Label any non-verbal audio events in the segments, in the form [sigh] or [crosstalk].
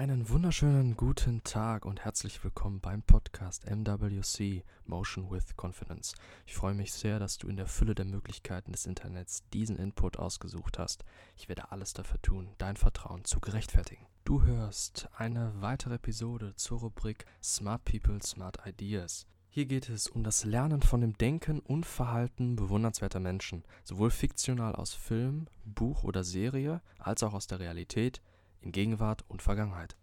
Einen wunderschönen guten Tag und herzlich willkommen beim Podcast MWC Motion with Confidence. Ich freue mich sehr, dass du in der Fülle der Möglichkeiten des Internets diesen Input ausgesucht hast. Ich werde alles dafür tun, dein Vertrauen zu gerechtfertigen. Du hörst eine weitere Episode zur Rubrik Smart People, Smart Ideas. Hier geht es um das Lernen von dem Denken und Verhalten bewundernswerter Menschen, sowohl fiktional aus Film, Buch oder Serie als auch aus der Realität, in Gegenwart und Vergangenheit.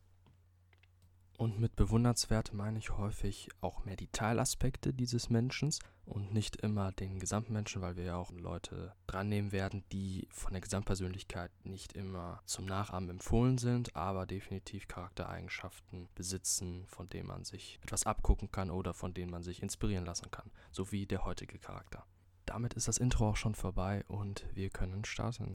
Und mit bewundernswert meine ich häufig auch mehr die Teilaspekte dieses Menschen und nicht immer den Gesamtmenschen, weil wir ja auch Leute dran nehmen werden, die von der Gesamtpersönlichkeit nicht immer zum Nachahmen empfohlen sind, aber definitiv Charaktereigenschaften besitzen, von denen man sich etwas abgucken kann oder von denen man sich inspirieren lassen kann, so wie der heutige Charakter. Damit ist das Intro auch schon vorbei und wir können starten.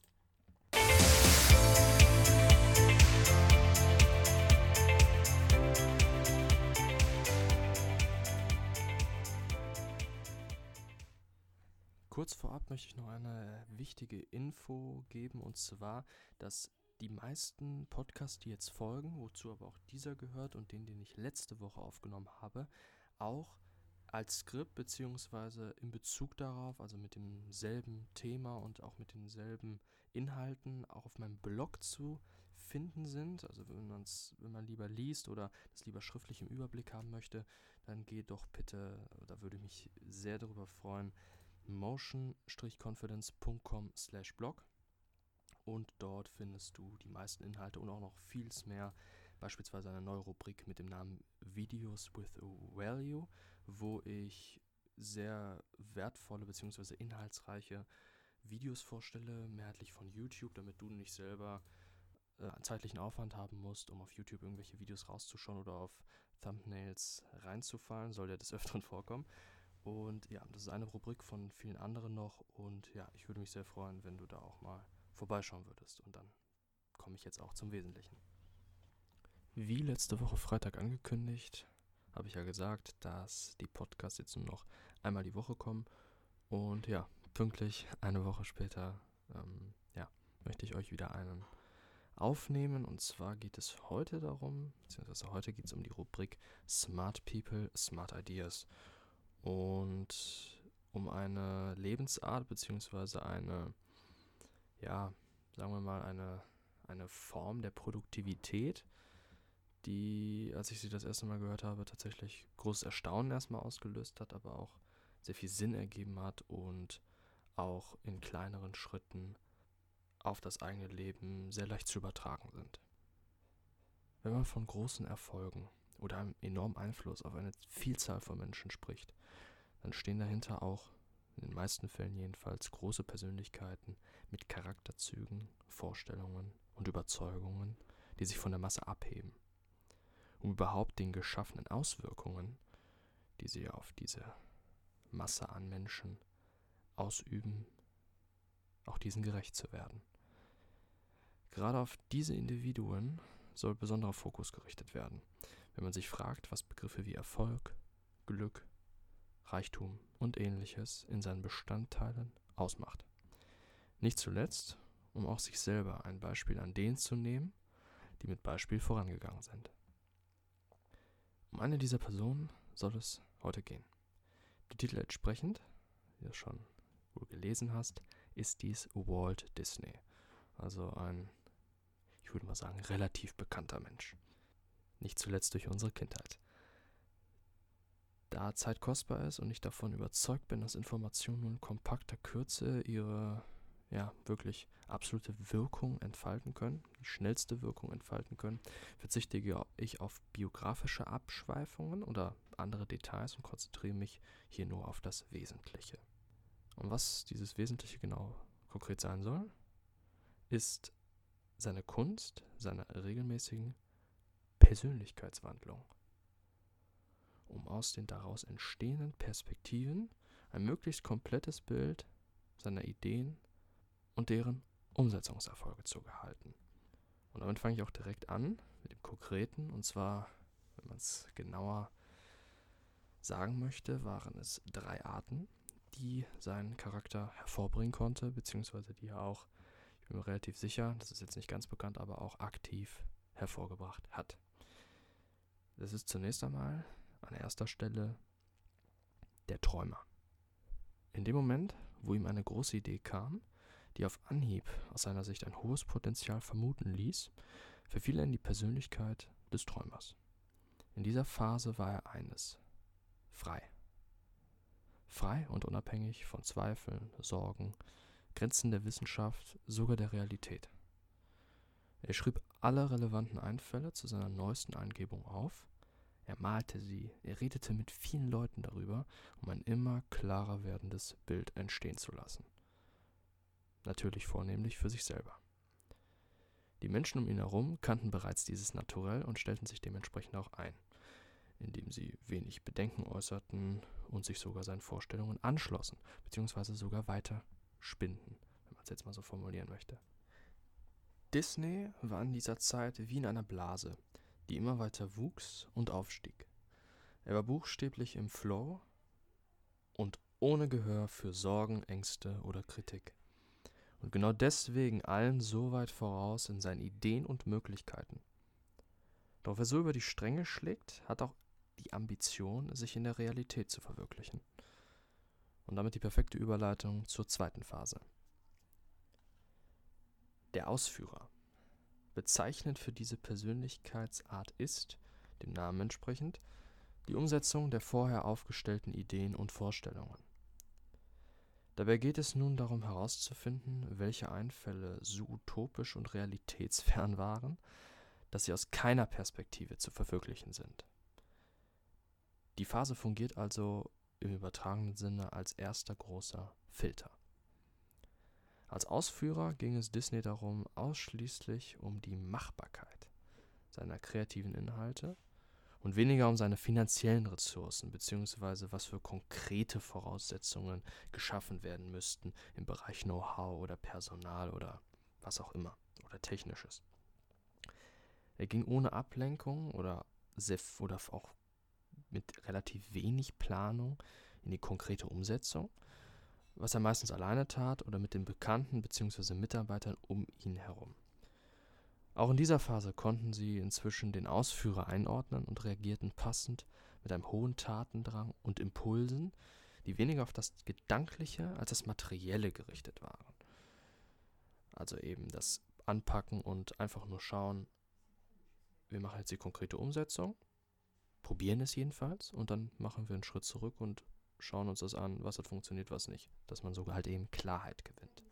Kurz vorab möchte ich noch eine wichtige Info geben und zwar, dass die meisten Podcasts, die jetzt folgen, wozu aber auch dieser gehört und den, den ich letzte Woche aufgenommen habe, auch als Skript beziehungsweise in Bezug darauf, also mit demselben Thema und auch mit denselben Inhalten auch auf meinem Blog zu finden sind. Also wenn, man's, wenn man lieber liest oder das lieber schriftlich im Überblick haben möchte, dann geht doch bitte, da würde ich mich sehr darüber freuen, motion-confidence.com slash blog und dort findest du die meisten Inhalte und auch noch vieles mehr, beispielsweise eine neue Rubrik mit dem Namen Videos with Value, wo ich sehr wertvolle bzw. inhaltsreiche Videos vorstelle, mehrheitlich von YouTube, damit du nicht selber äh, zeitlichen Aufwand haben musst, um auf YouTube irgendwelche Videos rauszuschauen oder auf Thumbnails reinzufallen, soll ja des [laughs] Öfteren vorkommen. Und ja, das ist eine Rubrik von vielen anderen noch. Und ja, ich würde mich sehr freuen, wenn du da auch mal vorbeischauen würdest. Und dann komme ich jetzt auch zum Wesentlichen. Wie letzte Woche Freitag angekündigt, habe ich ja gesagt, dass die Podcasts jetzt nur noch einmal die Woche kommen. Und ja, pünktlich eine Woche später, ähm, ja, möchte ich euch wieder einen aufnehmen. Und zwar geht es heute darum, beziehungsweise heute geht es um die Rubrik Smart People, Smart Ideas und um eine Lebensart beziehungsweise eine, ja, sagen wir mal, eine, eine Form der Produktivität, die, als ich sie das erste Mal gehört habe, tatsächlich großes Erstaunen erstmal ausgelöst hat, aber auch sehr viel Sinn ergeben hat und auch in kleineren Schritten auf das eigene Leben sehr leicht zu übertragen sind. Wenn man von großen Erfolgen oder einem enormen Einfluss auf eine Vielzahl von Menschen spricht, dann stehen dahinter auch, in den meisten Fällen jedenfalls, große Persönlichkeiten mit Charakterzügen, Vorstellungen und Überzeugungen, die sich von der Masse abheben, um überhaupt den geschaffenen Auswirkungen, die sie auf diese Masse an Menschen ausüben, auch diesen gerecht zu werden. Gerade auf diese Individuen soll besonderer Fokus gerichtet werden, wenn man sich fragt, was Begriffe wie Erfolg, Glück, Reichtum und ähnliches in seinen Bestandteilen ausmacht. Nicht zuletzt, um auch sich selber ein Beispiel an denen zu nehmen, die mit Beispiel vorangegangen sind. Um eine dieser Personen soll es heute gehen. Die Titel entsprechend, wie du schon wohl gelesen hast, ist dies Walt Disney. Also ein, würde mal sagen, relativ bekannter Mensch. Nicht zuletzt durch unsere Kindheit. Da Zeit kostbar ist und ich davon überzeugt bin, dass Informationen in kompakter Kürze ihre ja, wirklich absolute Wirkung entfalten können, die schnellste Wirkung entfalten können, verzichte ich auf biografische Abschweifungen oder andere Details und konzentriere mich hier nur auf das Wesentliche. Und was dieses Wesentliche genau konkret sein soll, ist seine Kunst, seine regelmäßigen Persönlichkeitswandlung, um aus den daraus entstehenden Perspektiven ein möglichst komplettes Bild seiner Ideen und deren Umsetzungserfolge zu erhalten. Und damit fange ich auch direkt an mit dem Konkreten, und zwar, wenn man es genauer sagen möchte, waren es drei Arten, die seinen Charakter hervorbringen konnte, beziehungsweise die er auch, bin mir relativ sicher, das ist jetzt nicht ganz bekannt, aber auch aktiv hervorgebracht hat. Das ist zunächst einmal an erster Stelle der Träumer. In dem Moment, wo ihm eine große Idee kam, die auf Anhieb aus seiner Sicht ein hohes Potenzial vermuten ließ, verfiel er in die Persönlichkeit des Träumers. In dieser Phase war er eines, frei. Frei und unabhängig von Zweifeln, Sorgen, Grenzen der Wissenschaft, sogar der Realität. Er schrieb alle relevanten Einfälle zu seiner neuesten Eingebung auf, er malte sie, er redete mit vielen Leuten darüber, um ein immer klarer werdendes Bild entstehen zu lassen. Natürlich vornehmlich für sich selber. Die Menschen um ihn herum kannten bereits dieses Naturell und stellten sich dementsprechend auch ein, indem sie wenig Bedenken äußerten und sich sogar seinen Vorstellungen anschlossen, beziehungsweise sogar weiter spinnten, wenn man es jetzt mal so formulieren möchte. Disney war in dieser Zeit wie in einer Blase, die immer weiter wuchs und aufstieg. Er war buchstäblich im Flow und ohne Gehör für Sorgen, Ängste oder Kritik und genau deswegen allen so weit voraus in seinen Ideen und Möglichkeiten. Doch wer so über die Stränge schlägt, hat auch die Ambition, sich in der Realität zu verwirklichen. Und damit die perfekte Überleitung zur zweiten Phase. Der Ausführer. Bezeichnend für diese Persönlichkeitsart ist, dem Namen entsprechend, die Umsetzung der vorher aufgestellten Ideen und Vorstellungen. Dabei geht es nun darum herauszufinden, welche Einfälle so utopisch und realitätsfern waren, dass sie aus keiner Perspektive zu verwirklichen sind. Die Phase fungiert also im übertragenen Sinne als erster großer Filter. Als Ausführer ging es Disney darum, ausschließlich um die Machbarkeit seiner kreativen Inhalte und weniger um seine finanziellen Ressourcen bzw. was für konkrete Voraussetzungen geschaffen werden müssten im Bereich Know-how oder Personal oder was auch immer oder technisches. Er ging ohne Ablenkung oder, oder auch mit relativ wenig Planung in die konkrete Umsetzung, was er meistens alleine tat oder mit den Bekannten bzw. Mitarbeitern um ihn herum. Auch in dieser Phase konnten sie inzwischen den Ausführer einordnen und reagierten passend mit einem hohen Tatendrang und Impulsen, die weniger auf das Gedankliche als das Materielle gerichtet waren. Also eben das Anpacken und einfach nur schauen, wir machen jetzt die konkrete Umsetzung, probieren es jedenfalls und dann machen wir einen Schritt zurück und schauen uns das an, was hat funktioniert, was nicht. Dass man sogar halt eben Klarheit gewinnt.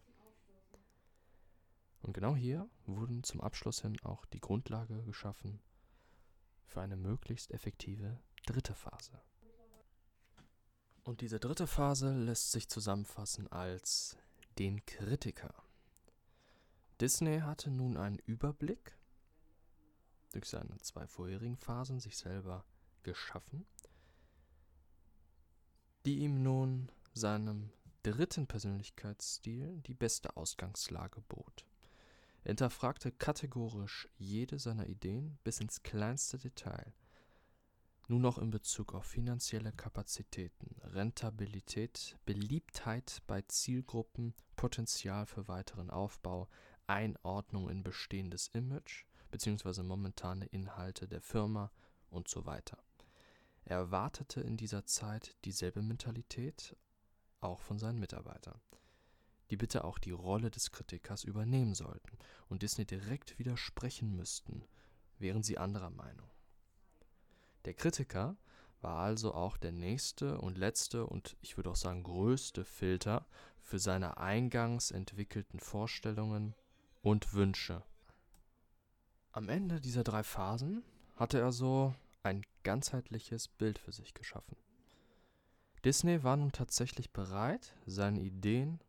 Und genau hier wurden zum Abschluss hin auch die Grundlage geschaffen für eine möglichst effektive dritte Phase. Und diese dritte Phase lässt sich zusammenfassen als den Kritiker. Disney hatte nun einen Überblick durch seine zwei vorherigen Phasen sich selber geschaffen, die ihm nun seinem dritten Persönlichkeitsstil die beste Ausgangslage bot. Er hinterfragte kategorisch jede seiner Ideen bis ins kleinste Detail. Nun noch in Bezug auf finanzielle Kapazitäten, Rentabilität, Beliebtheit bei Zielgruppen, Potenzial für weiteren Aufbau, Einordnung in bestehendes Image bzw. momentane Inhalte der Firma und so weiter. Er erwartete in dieser Zeit dieselbe Mentalität auch von seinen Mitarbeitern die bitte auch die Rolle des Kritikers übernehmen sollten und Disney direkt widersprechen müssten, wären sie anderer Meinung. Der Kritiker war also auch der nächste und letzte und ich würde auch sagen größte Filter für seine eingangs entwickelten Vorstellungen und Wünsche. Am Ende dieser drei Phasen hatte er so ein ganzheitliches Bild für sich geschaffen. Disney war nun tatsächlich bereit, seine Ideen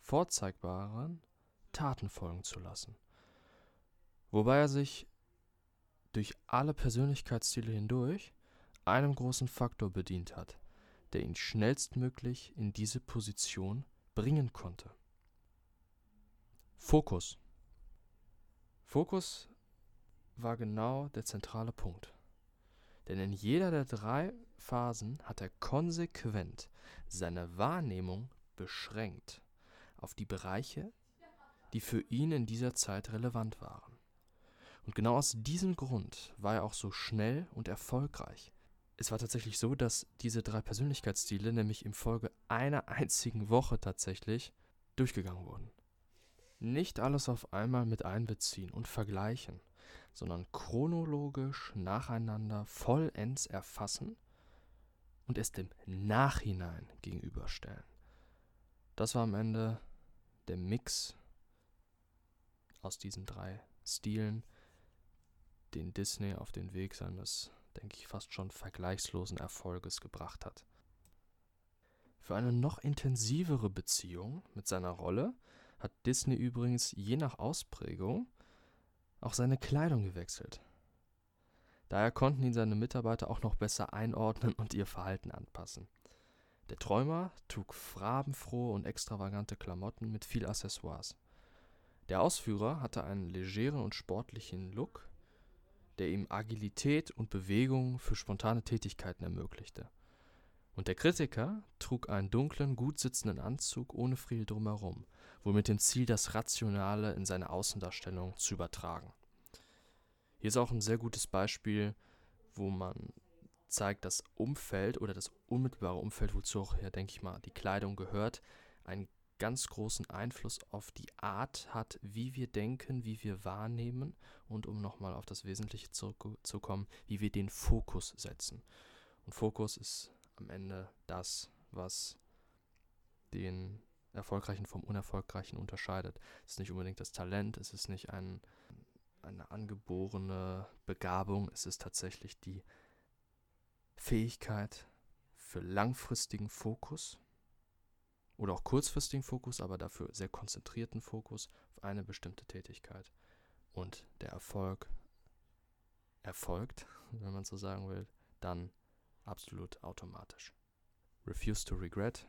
vorzeigbaren Taten folgen zu lassen. Wobei er sich durch alle Persönlichkeitsstile hindurch einem großen Faktor bedient hat, der ihn schnellstmöglich in diese Position bringen konnte. Fokus. Fokus war genau der zentrale Punkt. Denn in jeder der drei Phasen hat er konsequent seine Wahrnehmung beschränkt auf die Bereiche, die für ihn in dieser Zeit relevant waren. Und genau aus diesem Grund war er auch so schnell und erfolgreich. Es war tatsächlich so, dass diese drei Persönlichkeitsstile nämlich im Folge einer einzigen Woche tatsächlich durchgegangen wurden. Nicht alles auf einmal mit einbeziehen und vergleichen, sondern chronologisch nacheinander vollends erfassen und es dem Nachhinein gegenüberstellen. Das war am Ende der Mix aus diesen drei Stilen, den Disney auf den Weg seines, denke ich, fast schon vergleichslosen Erfolges gebracht hat. Für eine noch intensivere Beziehung mit seiner Rolle hat Disney übrigens je nach Ausprägung auch seine Kleidung gewechselt. Daher konnten ihn seine Mitarbeiter auch noch besser einordnen und ihr Verhalten anpassen. Der Träumer trug farbenfrohe und extravagante Klamotten mit viel Accessoires. Der Ausführer hatte einen legeren und sportlichen Look, der ihm Agilität und Bewegung für spontane Tätigkeiten ermöglichte. Und der Kritiker trug einen dunklen, gut sitzenden Anzug ohne Friedel drumherum, wohl mit dem Ziel, das Rationale in seine Außendarstellung zu übertragen. Hier ist auch ein sehr gutes Beispiel, wo man zeigt, das Umfeld oder das unmittelbare Umfeld, wozu auch, ja, denke ich mal, die Kleidung gehört, einen ganz großen Einfluss auf die Art hat, wie wir denken, wie wir wahrnehmen und um nochmal auf das Wesentliche zurückzukommen, wie wir den Fokus setzen. Und Fokus ist am Ende das, was den Erfolgreichen vom Unerfolgreichen unterscheidet. Es ist nicht unbedingt das Talent, es ist nicht ein, eine angeborene Begabung, es ist tatsächlich die Fähigkeit für langfristigen Fokus oder auch kurzfristigen Fokus, aber dafür sehr konzentrierten Fokus auf eine bestimmte Tätigkeit. Und der Erfolg erfolgt, [laughs] wenn man so sagen will, dann absolut automatisch. Refuse to regret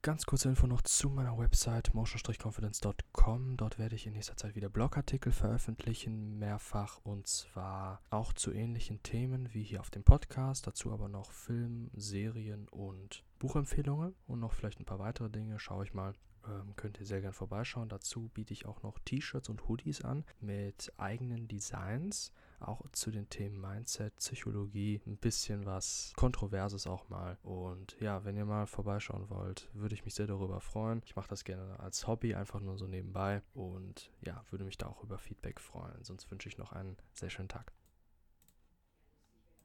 Ganz kurze Info noch zu meiner Website motion-confidence.com. Dort werde ich in nächster Zeit wieder Blogartikel veröffentlichen, mehrfach und zwar auch zu ähnlichen Themen wie hier auf dem Podcast. Dazu aber noch Film, Serien und Buchempfehlungen und noch vielleicht ein paar weitere Dinge. Schaue ich mal. Ähm, könnt ihr sehr gerne vorbeischauen. Dazu biete ich auch noch T-Shirts und Hoodies an mit eigenen Designs auch zu den Themen Mindset, Psychologie, ein bisschen was Kontroverses auch mal. Und ja, wenn ihr mal vorbeischauen wollt, würde ich mich sehr darüber freuen. Ich mache das gerne als Hobby, einfach nur so nebenbei. Und ja, würde mich da auch über Feedback freuen. Sonst wünsche ich noch einen sehr schönen Tag.